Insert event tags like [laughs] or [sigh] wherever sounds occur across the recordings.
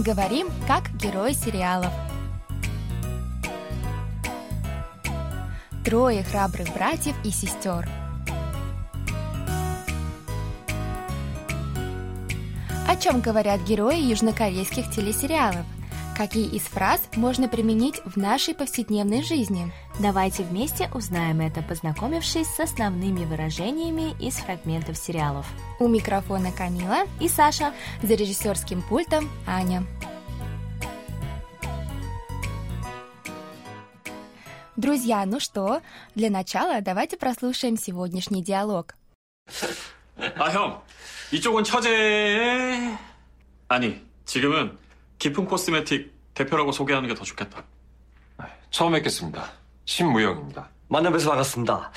Говорим, как герои сериалов. Трое храбрых братьев и сестер. О чем говорят герои южнокорейских телесериалов? Какие из фраз можно применить в нашей повседневной жизни? Давайте вместе узнаем это, познакомившись с основными выражениями из фрагментов сериалов. У микрофона Камила И Саша. за режиссерским пультом Аня. Друзья, ну что, для начала давайте прослушаем сегодняшний диалог. 아, 형. 이쪽은 처제. 아니, 지금은 깊은 코스메틱 대표라고 소개하는 게 더 좋겠다. 처음 뵙겠습니다. 신무영입니다. 만나뵈서 반갑습니다.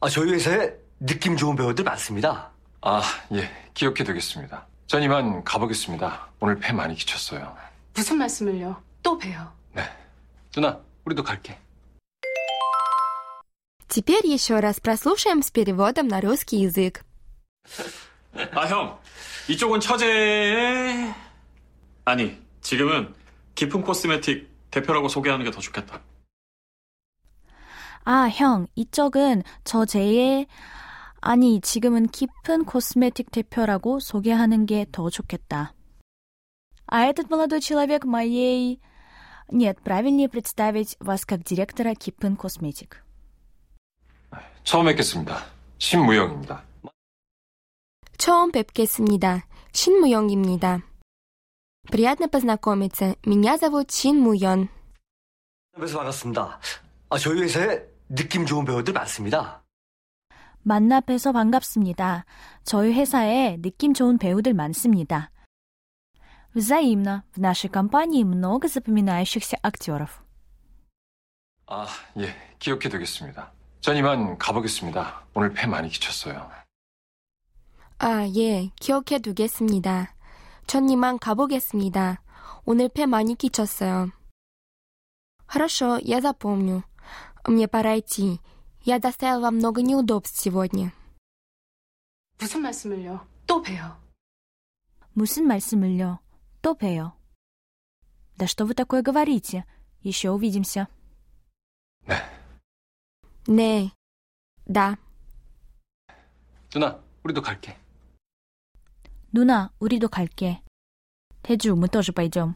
아, 저희 회사에 느낌 좋은 배우들 많습니다. 아, 예, 기억해 두겠습니다. 전 이만 가보겠습니다. 오늘 폐 많이 끼쳤어요. 무슨 말씀을요? 또 봬요. 네. 누나, 우리도 갈게. Теперь еще раз прослушаем с переводом на русский язык. [laughs] 아, 형. 이쪽은 처제. 아니, 지금은 깊은 코스메틱 대표라고 소개하는 게 더 좋겠다. 아, 형, 이쪽은 저 제의 아니, 지금은 깊은 코스메틱 대표라고 소개하는 게 더 좋겠다. А этот молодой человек моей... Нет, правильнее представить вас как директора Кипын Косметик. 처음 뵙겠습니다. 신무영입니다. 처음 뵙겠습니다. 신무영입니다. Приятно познакомиться. Меня зовут Чин Муйон. 뵈서 반갑습니다. 아, 저희 회사에 느낌 좋은 배우들 많습니다. 만나뵈서 반갑습니다. 저희 회사에 느낌 좋은 배우들 많습니다. Взаимно. В нашей компании много запоминающихся актеров. 아, 예. 기억해 두겠습니다. 전 이만 가보겠습니다. 오늘 폐 많이 끼쳤어요. 아, 예. 기억해 두겠습니다. 전 이만 가보겠습니다. 오늘 폐 많이 끼쳤어요. Хорошо, я запомню. Мне пора идти. Я доставил вам много неудобств сегодня. 무슨 말씀을요? 또 봬요. 무슨 말씀을요? 또 봬요. Да что вы такое говорите? Еще увидимся. 네, да. 누나, 우리도 갈게. 누나, 우리도 갈게. 태주, мы тоже пойдем.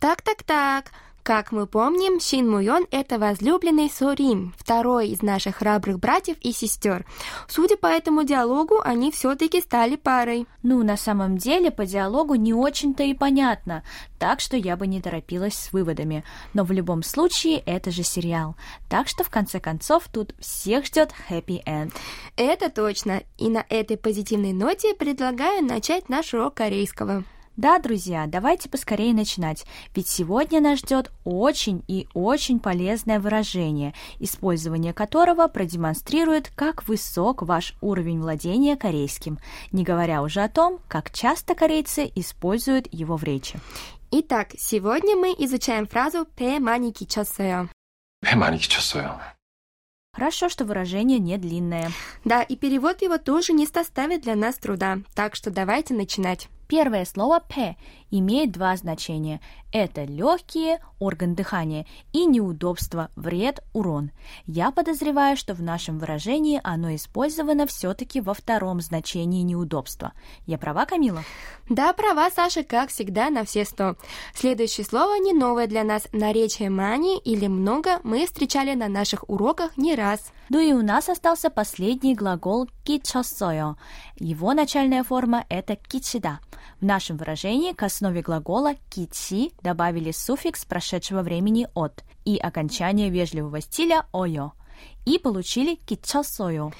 Так-так-так. Как мы помним, Шин Муйон – это возлюбленный Сурим, второй из наших храбрых братьев и сестер. Судя по этому диалогу, они все-таки стали парой. Ну, на самом деле, по диалогу не очень-то и понятно, так что я бы не торопилась с выводами. Но в любом случае, это же сериал. Так что, в конце концов, тут всех ждет happy end. Это точно. И на этой позитивной ноте предлагаю начать наш урок корейского. Да, друзья, давайте поскорее начинать, ведь сегодня нас ждет очень и очень полезное выражение, использование которого продемонстрирует, как высок ваш уровень владения корейским, не говоря уже о том, как часто корейцы используют его в речи. Итак, сегодня мы изучаем фразу «пе мани кичосоё». «Пе мани кичосоё». Хорошо, что выражение не длинное. Да, и перевод его тоже не составит для нас труда, так что давайте начинать. Первое слово «пе» имеет два значения. Это легкие, орган дыхания, и неудобство, вред, урон. Я подозреваю, что в нашем выражении оно использовано все-таки во втором значении неудобства. Я права, Камила? Да, права, Саша, как всегда, на все сто. Следующее слово не новое для нас. Наречие мани или много мы встречали на наших уроках не раз. Ну и у нас остался последний глагол «кичосоё». Его начальная форма – это «кичида». В нашем выражении к основе глагола «кичи» добавили суффикс прошедшего времени «от» и окончание вежливого стиля «ойо». И получили «кичосоё».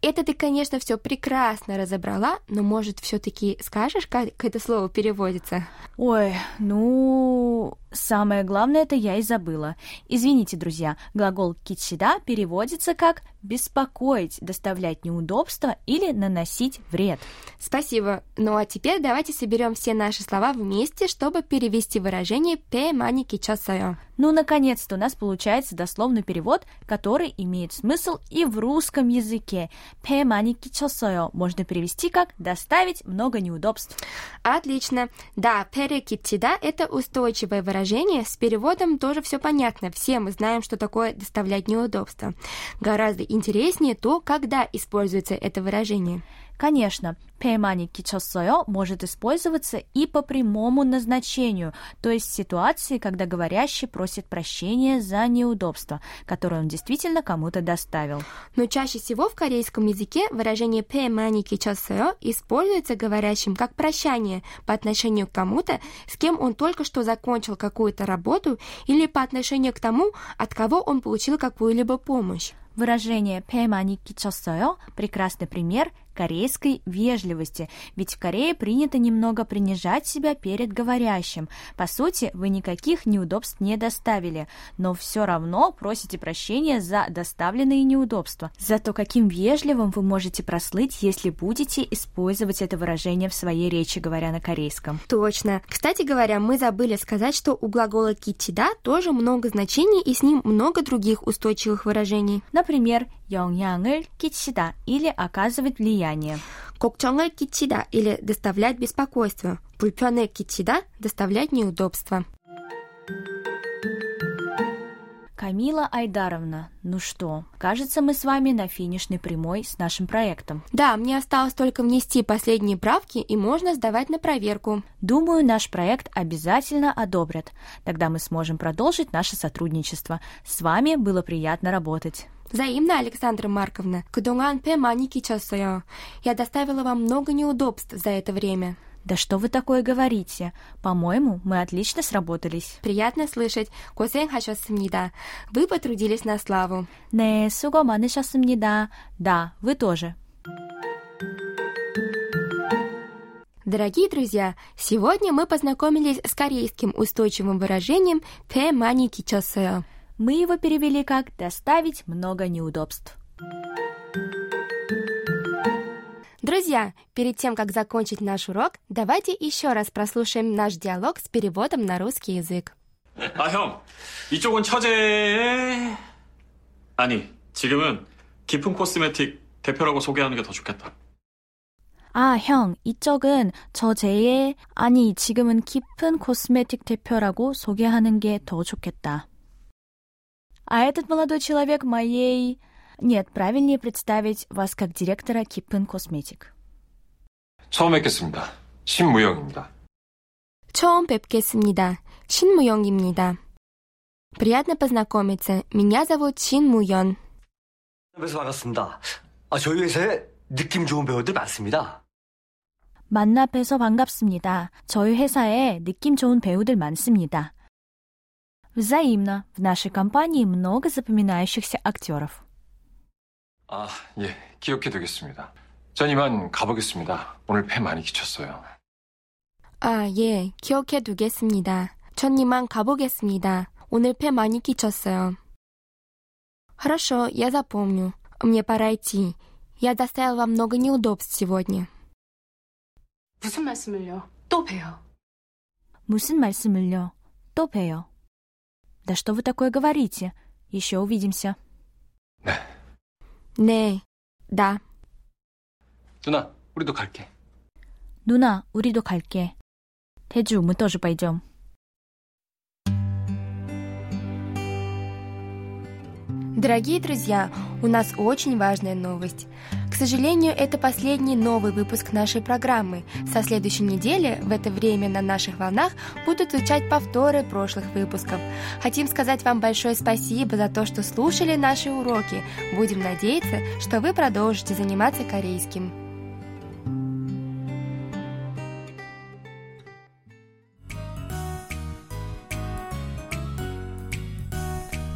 Это ты, конечно, все прекрасно разобрала, но, может, все-таки скажешь, как это слово переводится? Ой, ну... Самое главное это я и забыла. Извините, друзья, глагол кичида переводится как беспокоить, доставлять неудобства или наносить вред. Спасибо. Ну а теперь давайте соберем все наши слова вместе, чтобы перевести выражение пе мани кичосаю. Ну, наконец-то у нас получается дословный перевод, который имеет смысл и в русском языке. Пе мани кичосою можно перевести как «доставить много неудобств». Отлично. Да, перекитида – это устойчивое выражение. С переводом тоже все понятно. Все мы знаем, что такое доставлять неудобства. Гораздо интереснее то, когда используется это выражение. Конечно, пеймани кичосоё может использоваться и по прямому назначению, то есть в ситуации, когда говорящий просит прощения за неудобство, которое он действительно кому-то доставил. Но чаще всего в корейском языке выражение пеймани кичосоё используется говорящим как прощание по отношению к кому-то, с кем он только что закончил какую-то работу, или по отношению к тому, от кого он получил какую-либо помощь. Выражение «пеймани кичосоё» – прекрасный пример корейской вежливости, ведь в Корее принято немного принижать себя перед говорящим. По сути, вы никаких неудобств не доставили, но все равно просите прощения за доставленные неудобства. Зато каким вежливым вы можете прослыть, если будете использовать это выражение в своей речи, говоря на корейском. Точно. Кстати говоря, мы забыли сказать, что у глагола кичида тоже много значений и с ним много других устойчивых выражений. Например, 영향을 끼치다 или оказывать влияние. состояние. Кокчонгэ кичида или доставлять беспокойство. Пульпёне кичида доставлять неудобства. Камила Айдаровна, ну что, кажется, мы с вами на финишной прямой с нашим проектом. Да, мне осталось только внести последние правки и можно сдавать на проверку. Думаю, наш проект обязательно одобрят. Тогда мы сможем продолжить наше сотрудничество. С вами было приятно работать. Взаимно, Александра Марковна. 그동안 배 많이 끼쳤어요. Я доставила вам много неудобств за это время. Да что вы такое говорите? По-моему, мы отлично сработались. Приятно слышать. 고생하셨습니다. Вы потрудились на славу. 네, 수고 많으셨습니다. Да, вы тоже. Дорогие друзья, сегодня мы познакомились с корейским устойчивым выражением «пе мани кичосео». Мы его перевели как «доставить много неудобств». Друзья, перед тем, как закончить наш урок, давайте еще раз прослушаем наш диалог с переводом на русский язык. 아, 형. 이쪽은 처제... 아니, 지금은 깊은 코스메틱 대표라고 소개하는 게 더 좋겠다. 아, 형, 이쪽은 저 제의, 아니, 지금은 깊은 코스메틱 대표라고 소개하는 게 더 좋겠다. А этот молодой человек моей... Нет, правильнее представить вас как директора Кипен Косметик. 처음 뵙겠습니다. 신무영입니다. 처음 뵙겠습니다. 신무영입니다. Приятно познакомиться. Меня зовут 신무연. 만나서 반갑습니다. 아, 저희 회사에 느낌 좋은 배우들 많습니다. 만나 뵈서 반갑습니다. 저희 회사에 느낌 좋은 배우들 많습니다. Взаимно. В нашей компании много запоминающихся актеров. 아, 예, 기억해 두겠습니다. 전 이만 가보겠습니다. 오늘 폐 많이 끼쳤어요. 아, 예. 기억해 두겠습니다. 전 이만 가보겠습니다. 오늘 폐 많이 끼쳤어요. Хорошо, я запомню. Мне пора идти. Я доставил вам много неудобств сегодня. 무슨 말씀을요? 또 봬요. 무슨 말씀을요? 또 봬요. «Да что вы такое говорите? Еще увидимся». «Да». «Не». «Да». «Дуна, уриду кальке». «Дуна, уриду кальке». «Теджу, мы тоже пойдем». Дорогие друзья, у нас очень важная новость. Сожалению, это последний новый выпуск нашей программы. Со следующей недели в это время на наших волнах будут звучать повторы прошлых выпусков. Хотим сказать вам большое спасибо за то, что слушали наши уроки. Будем надеяться, что вы продолжите заниматься корейским.